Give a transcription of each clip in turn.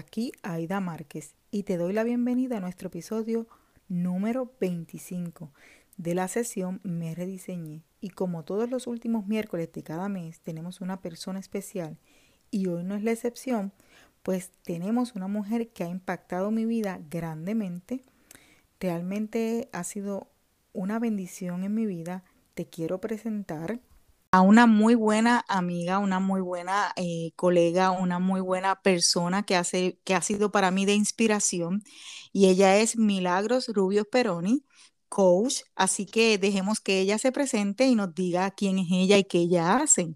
Aquí Aida Márquez y te doy la bienvenida a nuestro episodio número 25 de la sesión Me Rediseñé. Y como todos los últimos miércoles de cada mes tenemos una persona especial y hoy no es la excepción, pues tenemos una mujer que ha impactado mi vida grandemente. Realmente ha sido una bendición en mi vida. Te quiero presentar a una muy buena amiga, una muy buena eh, colega, una muy buena persona que, hace, que ha sido para mí de inspiración. Y ella es Milagros Rubio Peroni, coach. Así que dejemos que ella se presente y nos diga quién es ella y qué ella hace.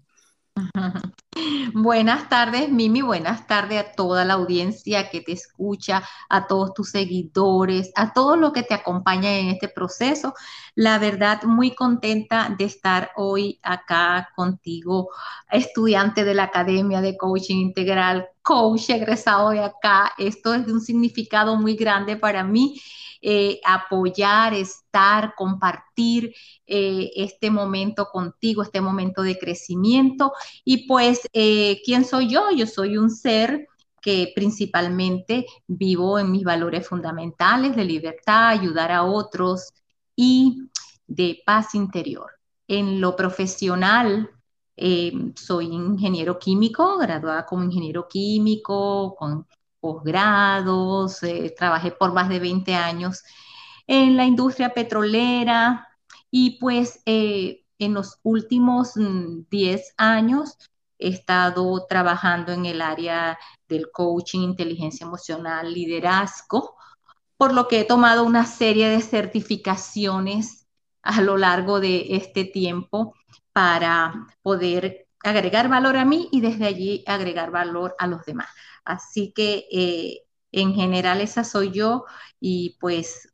Buenas tardes, Mimi. Buenas tardes a toda la audiencia que te escucha, a todos tus seguidores, a todos los que te acompañan en este proceso. La verdad, muy contenta de estar hoy acá contigo, estudiante de la Academia de Coaching Integral, coach egresado de acá. Esto es de un significado muy grande para mí eh, apoyar, estar, compartir eh, este momento contigo, este momento de crecimiento. Y pues, eh, ¿quién soy yo? Yo soy un ser que principalmente vivo en mis valores fundamentales de libertad, ayudar a otros y de paz interior. En lo profesional, soy ingeniero químico, graduada como ingeniero químico, con posgrados, eh, trabajé por más de 20 años en la industria petrolera y pues eh, en los últimos 10 mm, años he estado trabajando en el área del coaching, inteligencia emocional, liderazgo, por lo que he tomado una serie de certificaciones a lo largo de este tiempo para poder agregar valor a mí y desde allí agregar valor a los demás. Así que eh, en general esa soy yo y pues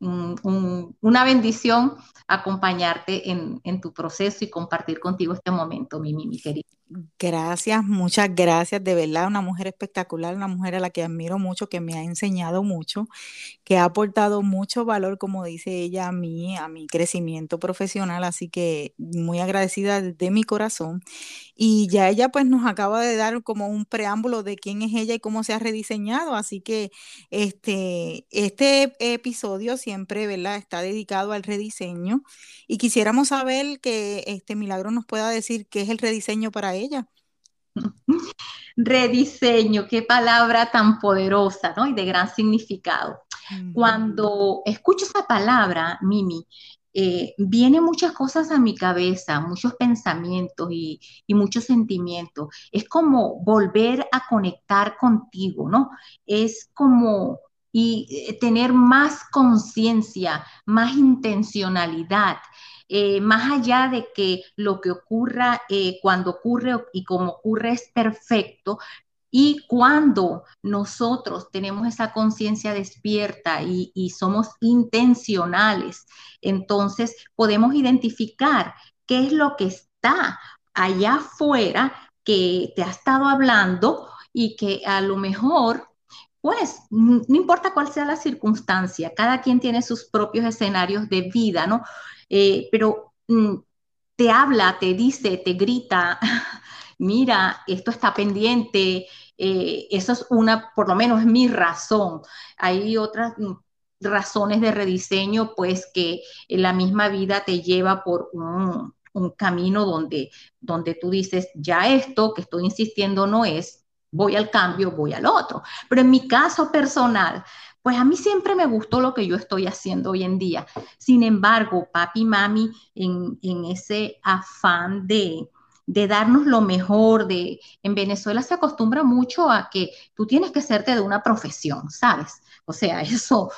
una bendición acompañarte en, tu proceso y compartir contigo este momento, mi, mi, querida. Gracias, muchas gracias, de verdad, una mujer espectacular, una mujer a la que admiro mucho, que me ha enseñado mucho, que ha aportado mucho valor, como dice ella, a mí, a mi crecimiento profesional, así que muy agradecida de mi corazón. Y ya ella pues nos acaba de dar como un preámbulo de quién es ella y cómo se ha rediseñado, así que este, este episodio siempre, ¿verdad? Está dedicado al rediseño y quisiéramos saber que este Milagro nos pueda decir qué es el rediseño para ella. Rediseño, qué palabra tan poderosa, ¿no? Y de gran significado. Cuando escucho esa palabra, Mimi, eh, vienen muchas cosas a mi cabeza, muchos pensamientos y, y, muchos sentimientos. Es como volver a conectar contigo, ¿no? Es como y eh, tener más conciencia, más intencionalidad, eh, más allá de que lo que ocurra eh, cuando ocurre y como ocurre es perfecto, y cuando nosotros tenemos esa conciencia despierta y, y, somos intencionales, entonces podemos identificar qué es lo que está allá afuera que te ha estado hablando y que a lo mejor pues no importa cuál sea la circunstancia, cada quien tiene sus propios escenarios de vida, ¿no? Eh, pero mm, te habla, te dice, te grita, mira, esto está pendiente, eh, eso es una, por lo menos es mi razón. Hay otras mm, razones de rediseño, pues que la misma vida te lleva por un, un camino donde, donde tú dices, ya esto que estoy insistiendo no es, voy al cambio, voy al otro. Pero en mi caso personal, pues a mí siempre me gustó lo que yo estoy haciendo hoy en día. Sin embargo, papi y mami, en, en ese afán de, de darnos lo mejor, de en Venezuela se acostumbra mucho a que tú tienes que hacerte de una profesión, ¿sabes? O sea, eso,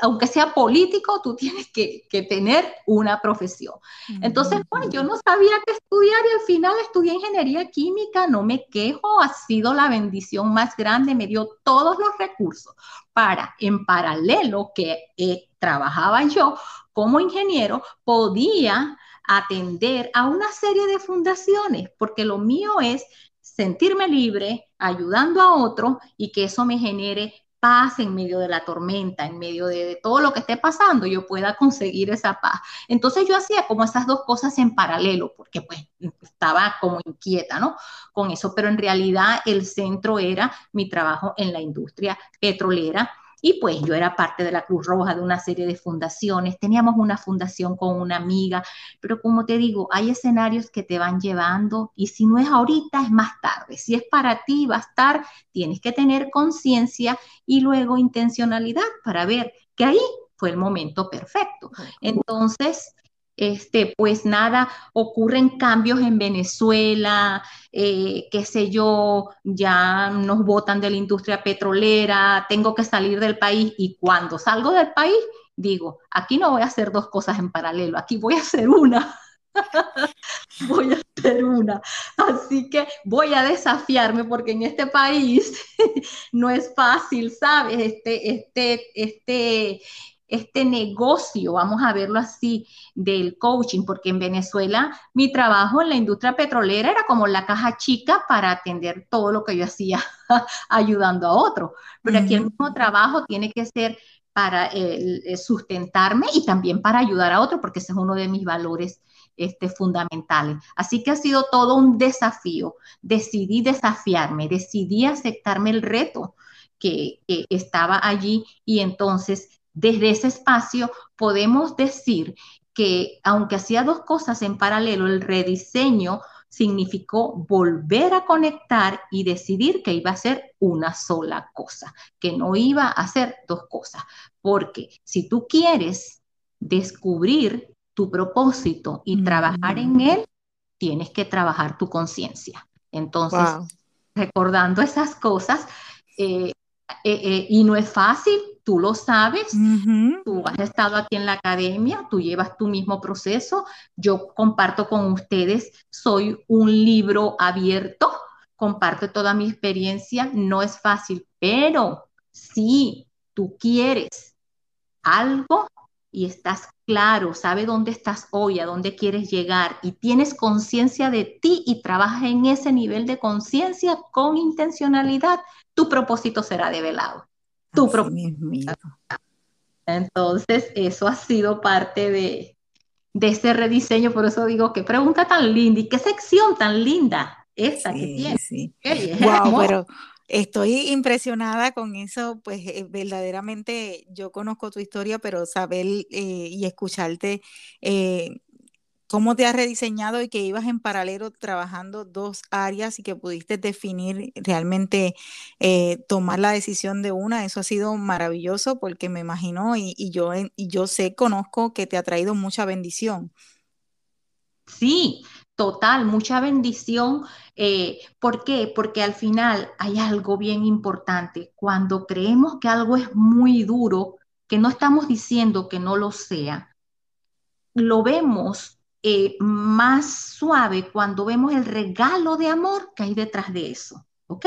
aunque sea político, tú tienes que, tener una profesión. Entonces, bueno, yo no sabía qué estudiar y al final estudié ingeniería química, no me quejo, ha sido la bendición más grande, me dio todos los recursos para, en paralelo que eh, trabajaba yo como ingeniero, podía atender a una serie de fundaciones, porque lo mío es sentirme libre, ayudando a otro y que eso me genere paz en medio de la tormenta, en medio de, todo lo que esté pasando, yo pueda conseguir esa paz. Entonces yo hacía como esas dos cosas en paralelo, porque pues estaba como inquieta, ¿no? Con eso, pero en realidad el centro era mi trabajo en la industria petrolera y pues yo era parte de la Cruz Roja, de una serie de fundaciones, teníamos una fundación con una amiga, pero como te digo, hay escenarios que te van llevando y si no es ahorita, es más tarde. Si es para ti, va a estar, tienes que tener conciencia y luego intencionalidad para ver que ahí fue el momento perfecto. Entonces, este, pues nada, ocurren cambios en Venezuela, eh, qué sé yo, ya nos botan de la industria petrolera, tengo que salir del país y cuando salgo del país, digo, aquí no voy a hacer dos cosas en paralelo, aquí voy a hacer una. voy a hacer una. Así que voy a desafiarme porque en este país no es fácil, ¿sabes? Este, este, este, este negocio, vamos a verlo así, del coaching, porque en Venezuela mi trabajo en la industria petrolera era como la caja chica para atender todo lo que yo hacía ayudando a otro. Pero aquí el mismo trabajo tiene que ser para eh, sustentarme y también para ayudar a otro, porque ese es uno de mis valores este, fundamentales. Así que ha sido todo un desafío. Decidí desafiarme, decidí aceptarme el reto que, que estaba allí y entonces desde ese espacio podemos decir que aunque hacía dos cosas en paralelo, el rediseño significó volver a conectar y decidir que iba a ser una sola cosa, que no iba a hacer dos cosas. Porque si tú quieres descubrir tu propósito y trabajar en él, tienes que trabajar tu conciencia. Entonces, recordando esas cosas, eh, eh, eh, y no es fácil, tú lo sabes, tú has estado aquí en la academia, tú llevas tu mismo proceso, yo comparto con ustedes, soy un libro abierto, comparto toda mi experiencia, no es fácil, pero si tú quieres algo y estás claro, sabe dónde estás hoy, a dónde quieres llegar y tienes conciencia de ti y trabajas en ese nivel de conciencia con intencionalidad, tu propósito será develado tu Entonces, eso ha sido parte de, de ese rediseño, por eso digo, qué pregunta tan linda y qué sección tan linda esta que tiene. Sí. wow, pero estoy impresionada con eso, pues eh, verdaderamente yo conozco tu historia, pero saber eh, y escucharte eh, cómo te has rediseñado y que ibas en paralelo trabajando dos áreas y que pudiste definir realmente eh, tomar la decisión de una, eso ha sido maravilloso porque me imagino y, yo, yo sé, conozco que te ha traído mucha bendición. Sí, total, mucha bendición. Eh, ¿Por qué? Porque al final hay algo bien importante. Cuando creemos que algo es muy duro, que no estamos diciendo que no lo sea, lo vemos eh, más suave cuando vemos el regalo de amor que hay detrás de eso. ¿Ok?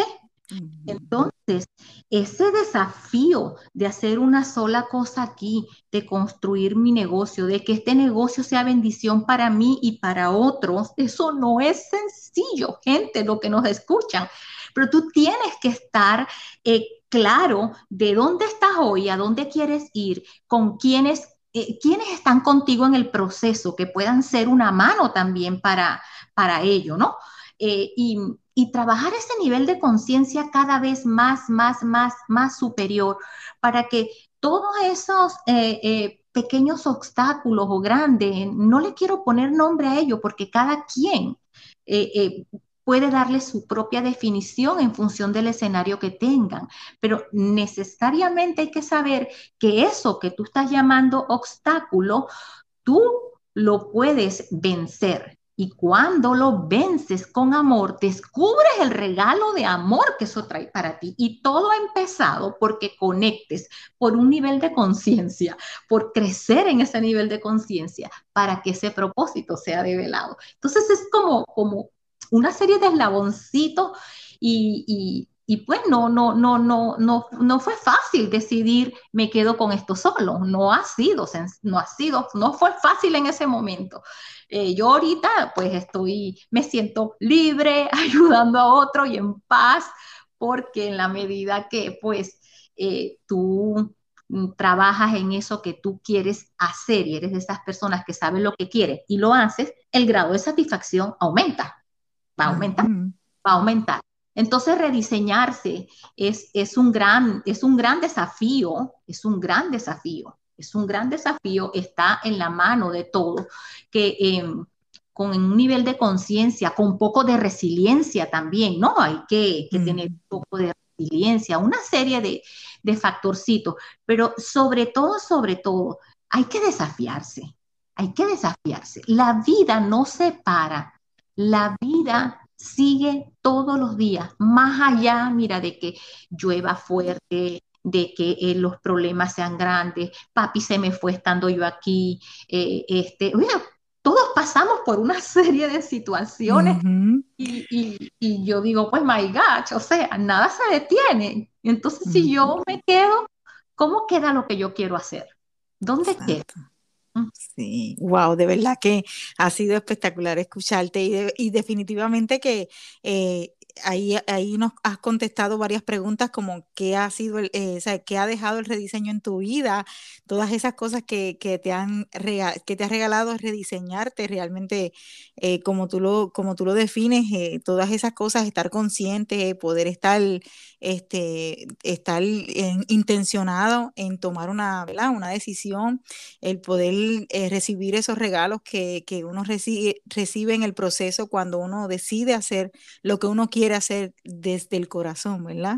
Entonces, ese desafío de hacer una sola cosa aquí, de construir mi negocio, de que este negocio sea bendición para mí y para otros, eso no es sencillo, gente, lo que nos escuchan. Pero tú tienes que estar eh, claro de dónde estás hoy, a dónde quieres ir, con quiénes eh, quiénes están contigo en el proceso, que puedan ser una mano también para, para ello, ¿no? Eh, y, trabajar ese nivel de conciencia cada vez más, más, más, más superior para que todos esos eh, pequeños obstáculos o grandes, no le quiero poner nombre a ello porque cada quien puede darle su propia definición en función del escenario que tengan, pero necesariamente hay que saber que eso que tú estás llamando obstáculo, tú lo puedes vencer. Y cuando lo vences con amor, descubres el regalo de amor que eso trae para ti. Y todo ha empezado porque conectes por un nivel de conciencia, por crecer en ese nivel de conciencia, para que ese propósito sea develado. Entonces es como, como una serie de eslaboncitos y, pues no, no, no, no, no, no fue fácil decidir me quedo con esto solo, no ha sido, no ha sido, no fue fácil en ese momento. Eh, yo ahorita pues estoy, me siento libre, ayudando a otro y en paz, porque en la medida que pues eh, tú trabajas en eso que tú quieres hacer y eres de esas personas que saben lo que quieres y lo haces, el grado de satisfacción aumenta, va a aumentar, va a aumentar. Entonces rediseñarse es, es, un gran, es un gran desafío, es un gran desafío, es un gran desafío, está en la mano de todo, que em, con un nivel de conciencia, con un poco de resiliencia también, ¿no? Hay que, tener un poco de resiliencia, una serie de, de factorcitos, pero sobre todo, sobre todo, hay que desafiarse, hay que desafiarse. La vida no se para, la vida sigue todos los días, más allá, mira, de que llueva fuerte, de que eh, los problemas sean grandes, papi se me fue estando yo aquí, eh, este, mira, todos pasamos por una serie de situaciones y, yo digo, pues my God, o sea, nada se detiene. Entonces, si yo me quedo, ¿cómo queda lo que yo quiero hacer? ¿Dónde queda? Sí, wow, de verdad que ha sido espectacular escucharte y, definitivamente que eh, ahí, ahí nos has contestado varias preguntas como qué ha sido, el, eh, qué ha dejado el rediseño en tu vida, todas esas cosas que, te han que te regalado rediseñarte realmente eh, como tú lo como tú lo defines, eh, todas esas cosas, estar consciente, poder estar este estar intencionado en tomar una, una decisión, el poder recibir esos regalos que, que uno recibe, recibe en el proceso cuando uno decide hacer lo que uno quiere hacer desde el corazón, ¿verdad?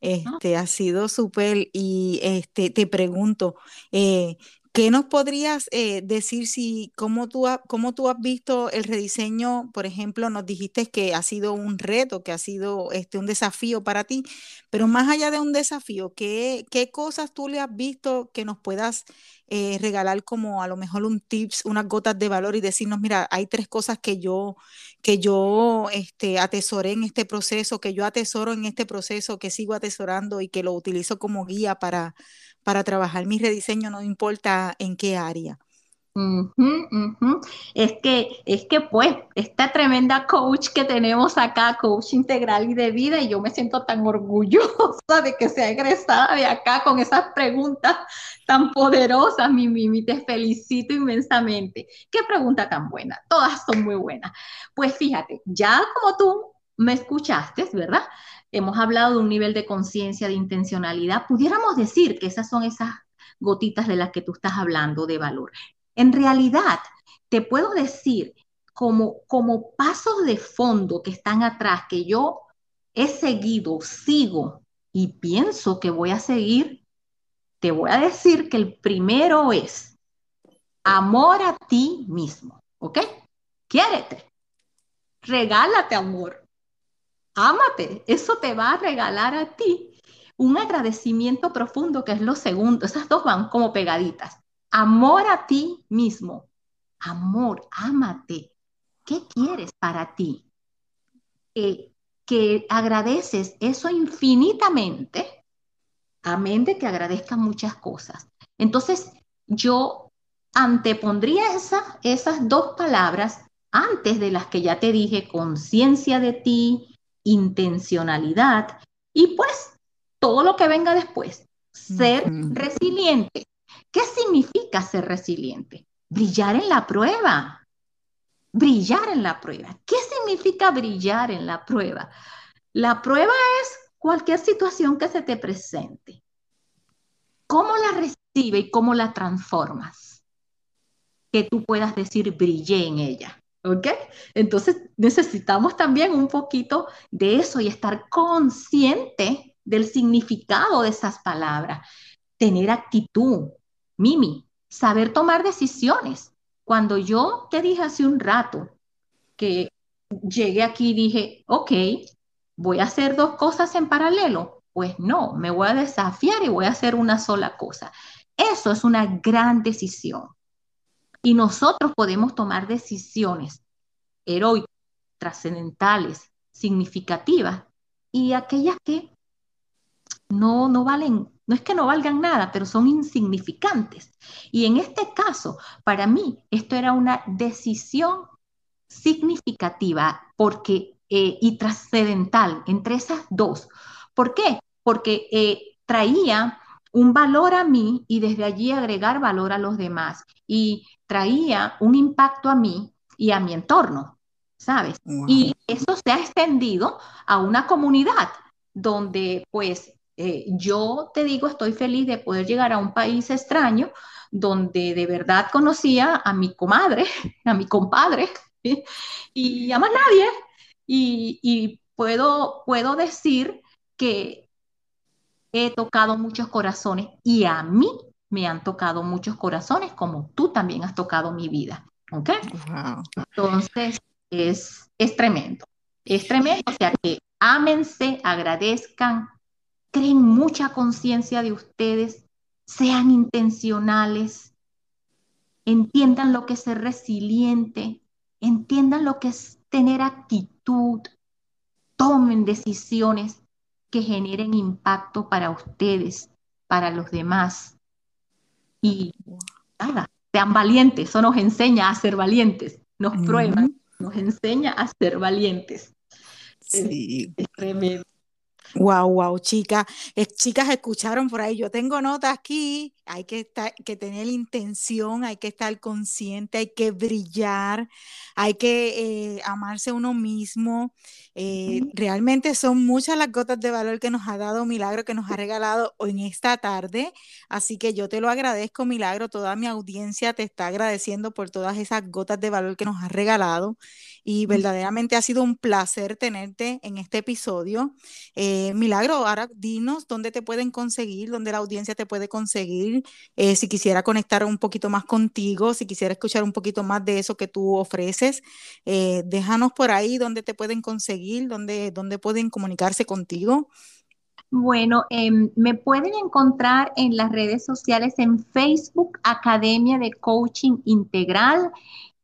Este ha sido súper y este te pregunto, eh, ¿Qué nos podrías eh, decir si cómo tú, cómo tú has visto el rediseño? Por ejemplo, nos dijiste que ha sido un reto, que ha sido este, un desafío para ti, pero más allá de un desafío, ¿qué, qué cosas tú le has visto que nos puedas eh, regalar como a lo mejor un tips, unas gotas de valor y decirnos, mira, hay tres cosas que yo, que yo este, atesoré en este proceso, que yo atesoro en este proceso, que sigo atesorando y que lo utilizo como guía para para trabajar mi rediseño, no importa en qué área. Es que, es que pues, esta tremenda coach que tenemos acá, coach integral y de vida, y yo me siento tan orgullosa de que sea egresada de acá con esas preguntas tan poderosas, mi Mimi, te felicito inmensamente. Qué pregunta tan buena, todas son muy buenas. Pues fíjate, ya como tú me escuchaste, ¿verdad? Hemos hablado de un nivel de conciencia, de intencionalidad, pudiéramos decir que esas son esas gotitas de las que tú estás hablando de valor. En realidad, te puedo decir como, como pasos de fondo que están atrás, que yo he seguido, sigo y pienso que voy a seguir, te voy a decir que el primero es amor a ti mismo, ¿ok? Quiérete, regálate amor, ámate, eso te va a regalar a ti un agradecimiento profundo, que es lo segundo. Esas dos van como pegaditas. Amor a ti mismo. Amor, ámate. ¿Qué quieres para ti? que agradeces eso infinitamente, amén de que agradezcas muchas cosas. Entonces, yo antepondría esa, esas dos palabras antes de las que ya te dije, conciencia de ti, intencionalidad y pues todo lo que venga después. Ser resiliente. ¿Qué significa ser resiliente? Brillar en la prueba. Brillar en la prueba. ¿Qué significa brillar en la prueba? La prueba es cualquier situación que se te presente. ¿Cómo la recibe y cómo la transformas? Que tú puedas decir brillé en ella. ¿Ok? Entonces necesitamos también un poquito de eso y estar consciente del significado de esas palabras. Tener actitud, Mimi, saber tomar decisiones. Cuando yo te dije hace un rato que llegué aquí y dije, ok, voy a hacer dos cosas en paralelo, pues no, me voy a desafiar y voy a hacer una sola cosa. Eso es una gran decisión. Y nosotros podemos tomar decisiones heroicas, trascendentales, significativas y aquellas que no, no valen, no es que no valgan nada, pero son insignificantes. Y en este caso, para mí, esto era una decisión significativa porque, eh, y trascendental entre esas dos. ¿Por qué? Porque eh, traía un valor a mí y desde allí agregar valor a los demás. Y traía un impacto a mí y a mi entorno, ¿sabes? Y eso se ha extendido a una comunidad donde pues eh, yo te digo, estoy feliz de poder llegar a un país extraño donde de verdad conocía a mi comadre, a mi compadre y a más nadie. Y, puedo, puedo decir que he tocado muchos corazones y a mí me han tocado muchos corazones como tú también has tocado mi vida. ¿Ok? Entonces, es, es tremendo. Es tremendo. O sea que ámense, agradezcan, creen mucha conciencia de ustedes, sean intencionales, entiendan lo que es ser resiliente, entiendan lo que es tener actitud, tomen decisiones que generen impacto para ustedes, para los demás. Y nada, sean valientes, eso nos enseña a ser valientes, nos prueba, nos enseña a ser valientes. Sí. Es, tremendo. Wow, wow, chicas, chicas escucharon por ahí. Yo tengo notas aquí. Hay que estar, que tener intención, hay que estar consciente, hay que brillar, hay que eh, amarse uno mismo. Eh, realmente son muchas las gotas de valor que nos ha dado Milagro, que nos ha regalado en esta tarde. Así que yo te lo agradezco, Milagro. Toda mi audiencia te está agradeciendo por todas esas gotas de valor que nos has regalado. Y verdaderamente ha sido un placer tenerte en este episodio. Eh, Milagro, ahora dinos dónde te pueden conseguir, dónde la audiencia te puede conseguir, eh, si quisiera conectar un poquito más contigo, si quisiera escuchar un poquito más de eso que tú ofreces, eh, déjanos por ahí dónde te pueden conseguir, dónde, dónde pueden comunicarse contigo. Bueno, em, me pueden encontrar en las redes sociales en Facebook, Academia de Coaching Integral,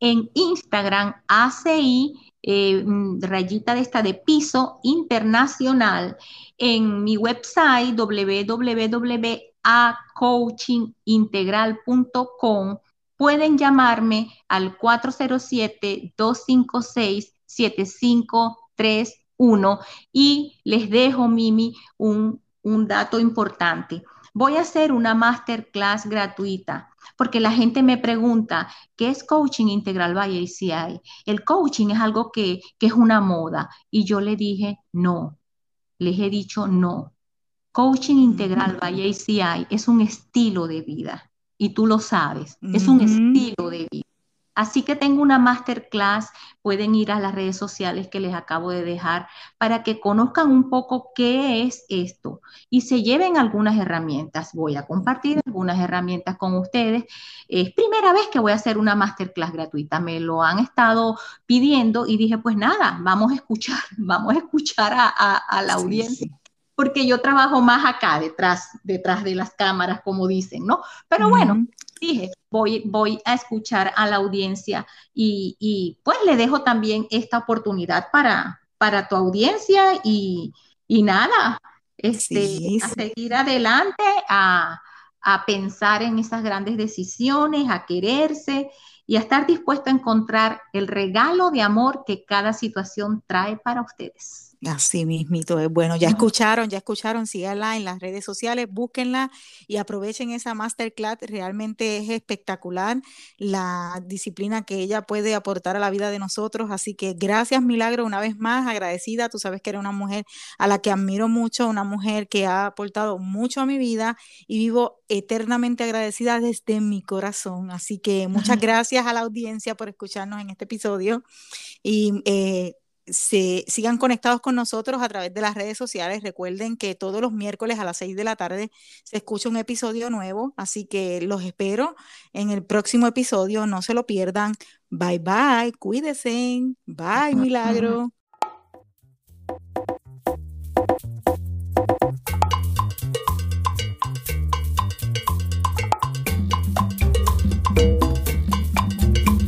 en Instagram, ACI, eh, mm, rayita de esta de piso internacional, en mi website www.acoachingintegral.com. Pueden llamarme al 407-256-7531 y les dejo, Mimi, un, un dato importante. Voy a hacer una masterclass gratuita porque la gente me pregunta, ¿qué es coaching integral by ACI? El coaching es algo que, es una moda y yo le dije, no, les he dicho no. Coaching integral by ACI es un estilo de vida y tú lo sabes, es un estilo de vida. Así que tengo una masterclass, pueden ir a las redes sociales que les acabo de dejar para que conozcan un poco qué es esto y se lleven algunas herramientas. Voy a compartir algunas herramientas con ustedes. Es primera vez que voy a hacer una masterclass gratuita, me lo han estado pidiendo y dije, pues nada, vamos a escuchar, vamos a escuchar a, la audiencia. Porque yo trabajo más acá, detrás, detrás de las cámaras, como dicen, ¿no? Pero bueno, dije, voy, voy a escuchar a la audiencia y, pues le dejo también esta oportunidad para, para tu audiencia y, nada, este, a seguir adelante, a, a pensar en esas grandes decisiones, a quererse y a estar dispuesto a encontrar el regalo de amor que cada situación trae para ustedes. Así mismito es. Bueno, ya escucharon, ya escucharon, síganla en las redes sociales, búsquenla y aprovechen esa masterclass. Realmente es espectacular la disciplina que ella puede aportar a la vida de nosotros. Así que gracias, Milagro, una vez más, agradecida. Tú sabes que eres una mujer a la que admiro mucho, una mujer que ha aportado mucho a mi vida y vivo eternamente agradecida desde mi corazón. Así que muchas gracias a la audiencia por escucharnos en este episodio y eh, se sigan conectados con nosotros a través de las redes sociales. Recuerden que todos los miércoles a las 6 de la tarde se escucha un episodio nuevo, así que los espero en el próximo episodio. No se lo pierdan. Bye bye, cuídense. Bye, milagro.